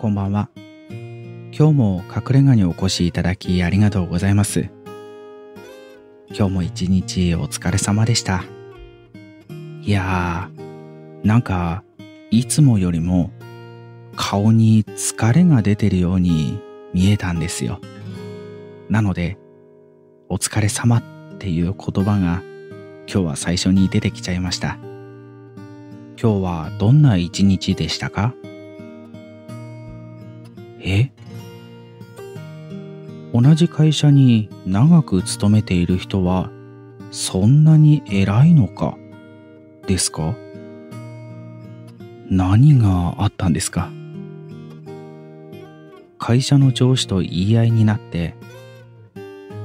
こんばんは。今日も隠れ家にお越しいただきありがとうございます。今日も一日お疲れ様でした。いやー、なんか、いつもよりも顔に疲れが出てるように見えたんですよ。なので、お疲れ様っていう言葉が今日は最初に出てきちゃいました。今日はどんな一日でしたか？え？同じ会社に長く勤めている人はそんなに偉いのか？ですか？何があったんですか？会社の上司と言い合いになって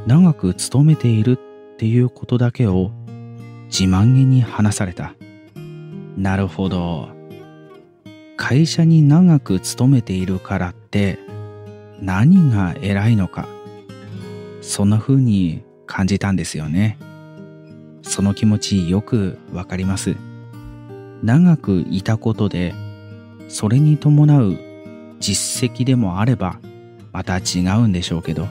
長く勤めているっていうことだけを自慢げに話された。なるほど。会社に長く勤めているからって何が偉いのか。そんな風に感じたんですよね。その気持ちよくわかります。長くいたことでそれに伴う実績でもあればまた違うんでしょうけど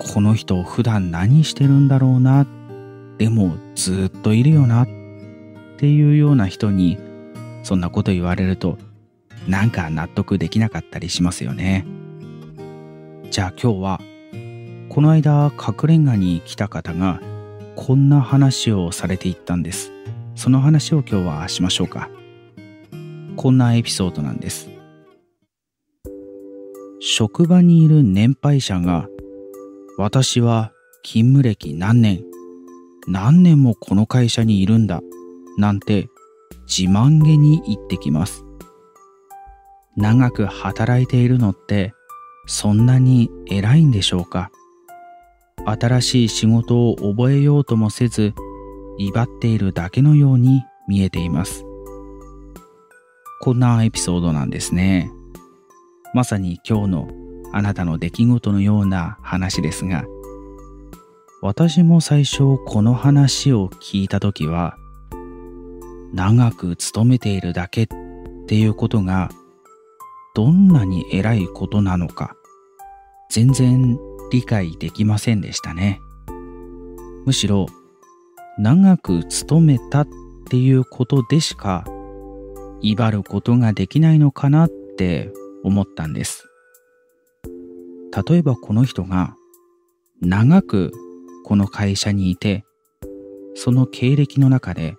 この人普段何してるんだろうなでもずっといるよなっていうような人にそんなこと言われるとなんか納得できなかったりしますよね。じゃあ今日はこの間隠れ家に来た方がこんな話をされていったんです。その話を今日はしましょうか。こんなエピソードなんです。職場にいる年配者が私は勤務歴何年何年もこの会社にいるんだなんて自慢げに言ってきます。長く働いているのってそんなに偉いんでしょうか？新しい仕事を覚えようともせず威張っているだけのように見えています。こんなエピソードなんですね。まさに今日のあなたの出来事のような話ですが、私も最初この話を聞いたときは、長く勤めているだけっていうことがどんなに偉いことなのか全然理解できませんでしたね。むしろ長く勤めたっていうことでしか威張ることができないのかなって思ったんです。例えばこの人が長くこの会社にいてその経歴の中で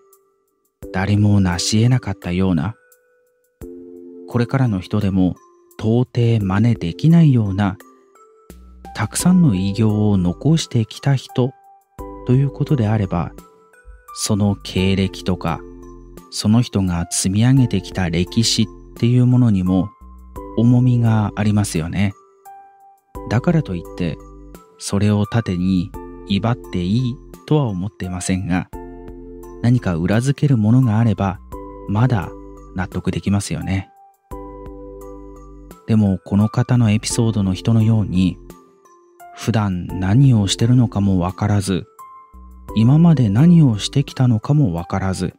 誰も成し得なかったような、これからの人でも到底真似できないような、たくさんの偉業を残してきた人ということであれば、その経歴とか、その人が積み上げてきた歴史っていうものにも重みがありますよね。だからといって、それを盾に威張っていいとは思っていませんが、何か裏付けるものがあれば、まだ納得できますよね。でもこの方のエピソードの人のように、普段何をしてるのかもわからず、今まで何をしてきたのかもわからず、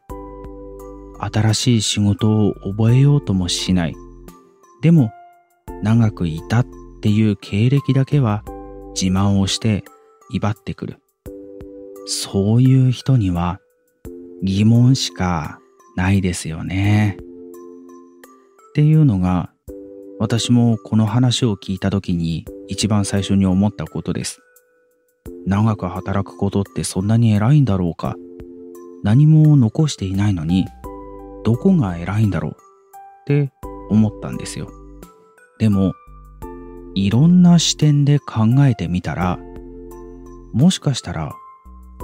新しい仕事を覚えようともしない。でも、長くいたっていう経歴だけは自慢をして威張ってくる。そういう人には疑問しかないですよね。っていうのが私もこの話を聞いた時に一番最初に思ったことです。長く働くことってそんなに偉いんだろうか何も残していないのにどこが偉いんだろうって思ったんですよ。でもいろんな視点で考えてみたらもしかしたら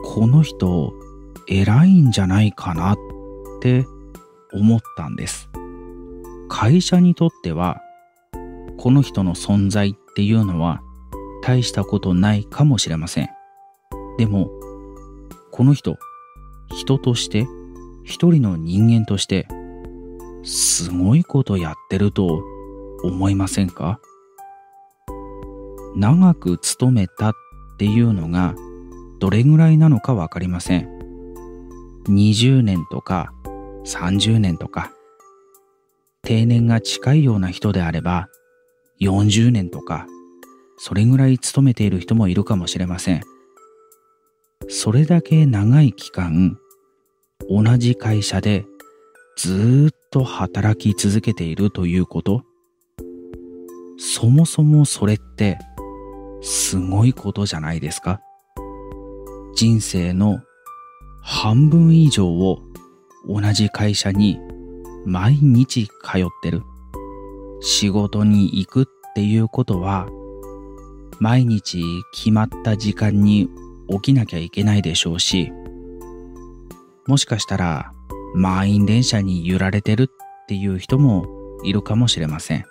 この人偉いんじゃないかなって思ったんです。会社にとってはこの人の存在っていうのは大したことないかもしれません。でもこの人人として一人の人間としてすごいことやってると思いませんか？長く勤めたっていうのがどれぐらいなのかわかりません。20年とか30年とか定年が近いような人であれば40年とかそれぐらい勤めている人もいるかもしれません。それだけ長い期間同じ会社でずっと働き続けているということそもそもそれってすごいことじゃないですか人生の半分以上を同じ会社に毎日通ってる。仕事に行くっていうことは毎日決まった時間に起きなきゃいけないでしょうし、もしかしたら満員電車に揺られてるっていう人もいるかもしれません。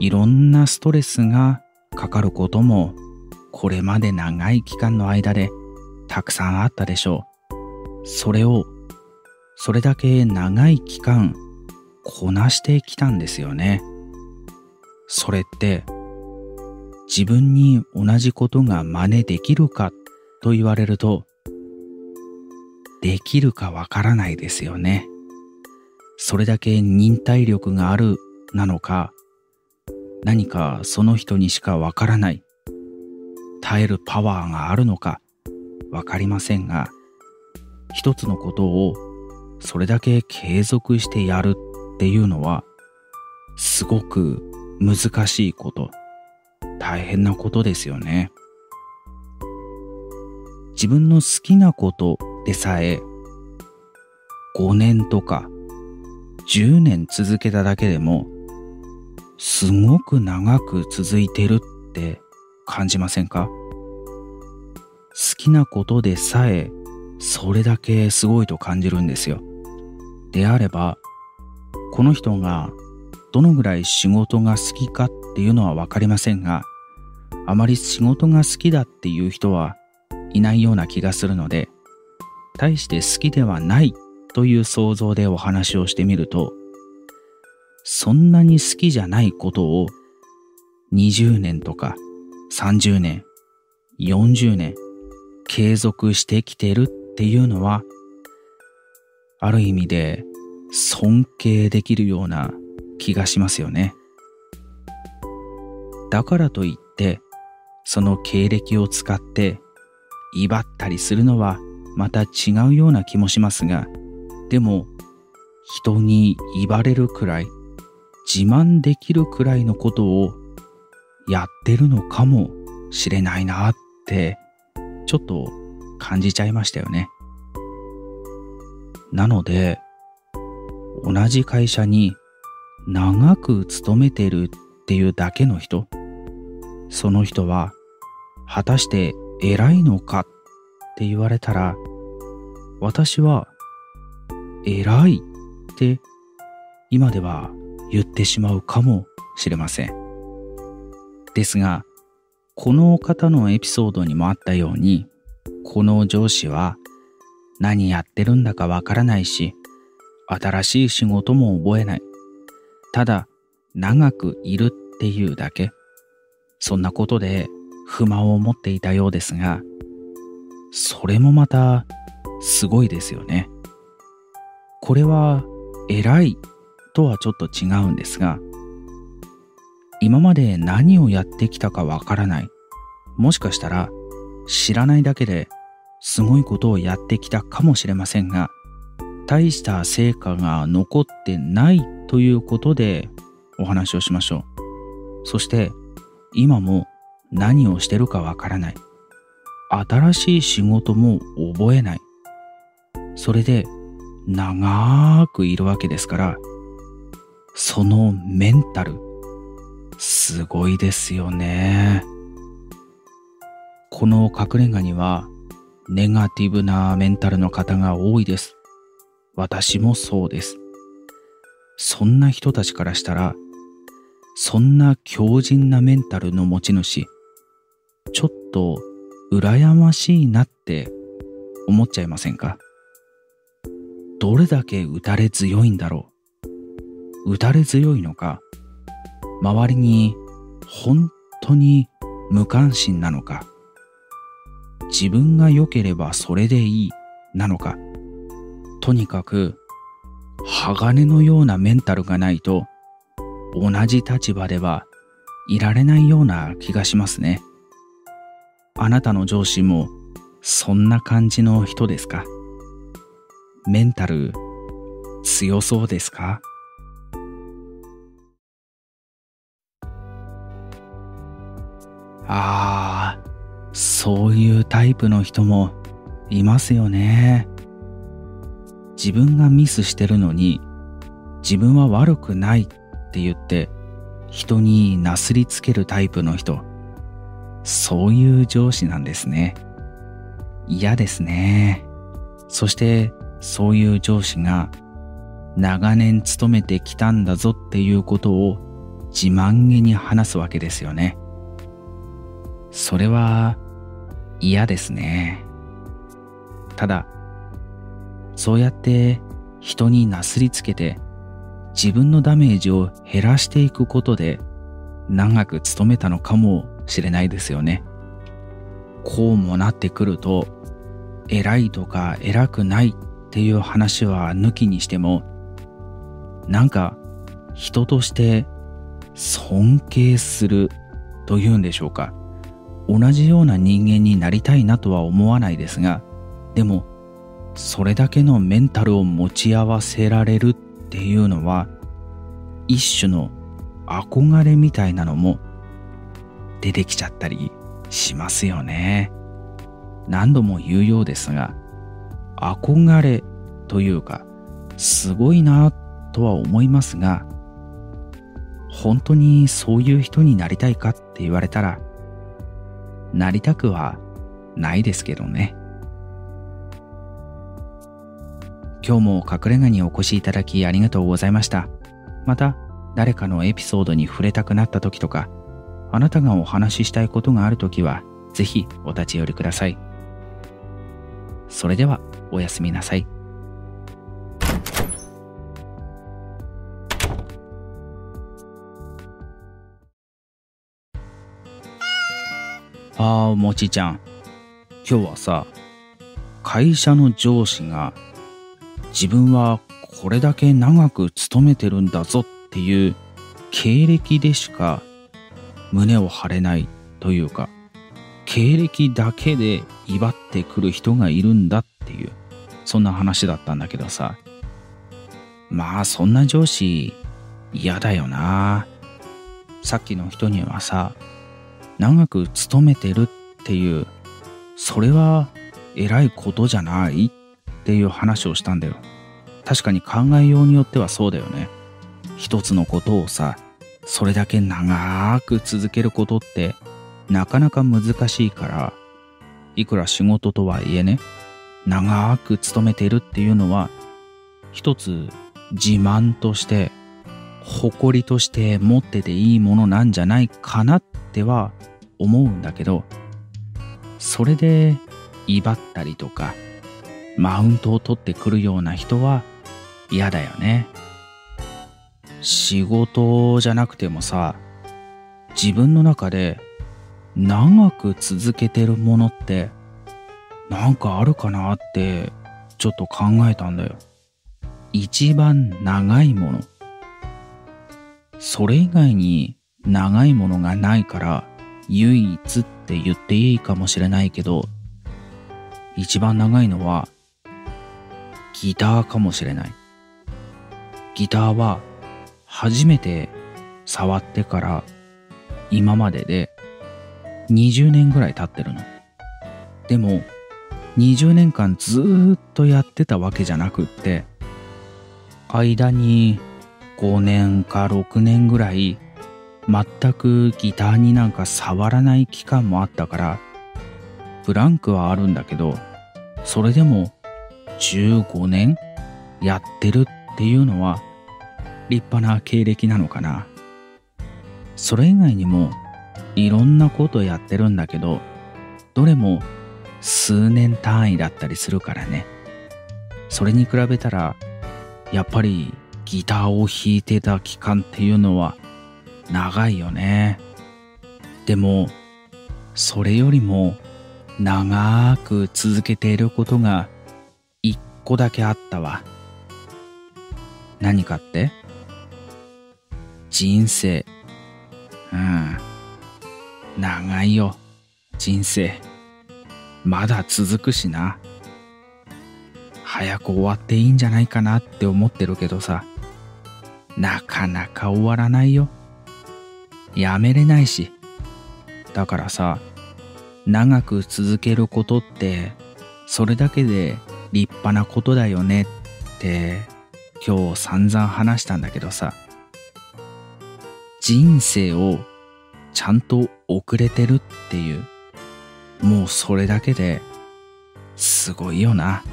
いろんなストレスがかかることもこれまで長い期間の間でたくさんあったでしょう。それをそれだけ長い期間こなしてきたんですよね。それって自分に同じことが真似できるかと言われるとできるかわからないですよね。それだけ忍耐力があるなのか何かその人にしかわからない耐えるパワーがあるのかわかりませんが一つのことをそれだけ継続してやるっていうのはすごく難しいこと。大変なことですよね。自分の好きなことでさえ5年とか10年続けただけでもすごく長く続いてるって感じませんか？好きなことでさえそれだけすごいと感じるんですよ。であればこの人がどのぐらい仕事が好きかっていうのは分かりませんがあまり仕事が好きだっていう人はいないような気がするので大して好きではないという想像でお話をしてみるとそんなに好きじゃないことを20年とか30年40年継続してきてるっていうのはある意味で尊敬できるような気がしますよね。だからといってその経歴を使って威張ったりするのはまた違うような気もしますがでも人に威張れるくらい自慢できるくらいのことをやってるのかもしれないなってちょっと感じちゃいましたよね。なので同じ会社に長く勤めてるっていうだけの人その人は果たして偉いのかって言われたら私は偉いって今では言ってしまうかもしれません。ですが、この方のエピソードにもあったように、この上司は何やってるんだかわからないし、新しい仕事も覚えない。ただ、長くいるっていうだけ。そんなことで不満を持っていたようですが、それもまたすごいですよね。これは偉いとはちょっと違うんですが、今まで何をやってきたかわからない。もしかしたら知らないだけですごいことをやってきたかもしれませんが、大した成果が残ってないということでお話をしましょう。そして今も何をしてるかわからない。新しい仕事も覚えない。それで長くいるわけですから、そのメンタル、すごいですよね。この隠れ家には、ネガティブなメンタルの方が多いです。私もそうです。そんな人たちからしたら、そんな強靭なメンタルの持ち主、ちょっと羨ましいなって思っちゃいませんか？どれだけ打たれ強いんだろう打たれ強いのか周りに本当に無関心なのか自分が良ければそれでいいなのかとにかく鋼のようなメンタルがないと同じ立場ではいられないような気がしますね。あなたの上司もそんな感じの人ですか？メンタル強そうですか？ああ、そういうタイプの人もいますよね。自分がミスしてるのに自分は悪くないって言って人になすりつけるタイプの人。そういう上司なんですね。嫌ですね。そしてそういう上司が長年勤めてきたんだぞっていうことを自慢げに話すわけですよね。それは嫌ですね。ただ、そうやって人になすりつけて自分のダメージを減らしていくことで長く勤めたのかもしれないですよね。こうもなってくると偉いとか偉くないっていう話は抜きにしてもなんか人として尊敬するというんでしょうか同じような人間になりたいなとは思わないですがでもそれだけのメンタルを持ち合わせられるっていうのは一種の憧れみたいなのも出てきちゃったりしますよね。何度も言うようですが憧れというかすごいなとは思いますが本当にそういう人になりたいかって言われたらなりたくはないですけどね。今日も隠れ家にお越しいただきありがとうございました。また、誰かのエピソードに触れたくなった時とか、あなたがお話ししたいことがある時は、ぜひお立ち寄りください。それでは、おやすみなさい。ああ、もちちゃん。今日はさ、会社の上司が自分はこれだけ長く勤めてるんだぞっていう経歴でしか胸を張れないというか、経歴だけで威張ってくる人がいるんだっていう、そんな話だったんだけどさ。まあそんな上司嫌だよな。さっきの人にはさ、長く勤めてるっていう、それは偉いことじゃないっていう話をしたんだよ。確かに考えようによってはそうだよね。一つのことをさ、それだけ長く続けることってなかなか難しいから、いくら仕事とはいえね、長く勤めてるっていうのは、一つ自慢として、誇りとして持ってていいものなんじゃないかなっては思うんだけど、それで威張ったりとか、マウントを取ってくるような人は嫌だよね。仕事じゃなくてもさ、自分の中で長く続けてるものってなんかあるかなってちょっと考えたんだよ。一番長いもの。それ以外に長いものがないから唯一って言っていいかもしれないけど一番長いのはギターかもしれない。ギターは初めて触ってから今までで20年ぐらい経ってるの。でも20年間ずーっとやってたわけじゃなくって間に5年か6年ぐらい全くギターになんか触らない期間もあったからブランクはあるんだけどそれでも15年やってるっていうのは立派な経歴なのかな。それ以外にもいろんなことやってるんだけど、どれも数年単位だったりするからね。それに比べたら、やっぱりギターを弾いてた期間っていうのは長いよね。でも、それよりも長く続けていることが一個だけあったわ。何かって？人生。うん。長いよ。人生。まだ続くしな。早く終わっていいんじゃないかなって思ってるけどさ。なかなか終わらないよ。やめれないし。だからさ、長く続けることって、それだけで立派なことだよねって今日散々話したんだけどさ、人生をちゃんと遅れてるっていう、もうそれだけですごいよな。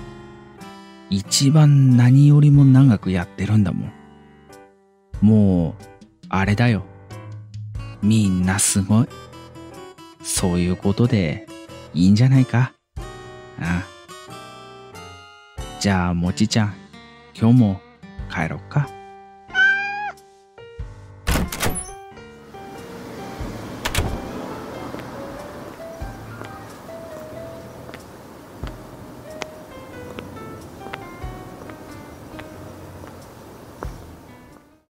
一番何よりも長くやってるんだもん。もう、あれだよ。みんなすごい。そういうことでいいんじゃないか。ああ。じゃあ、もちちゃん、今日も帰ろっか。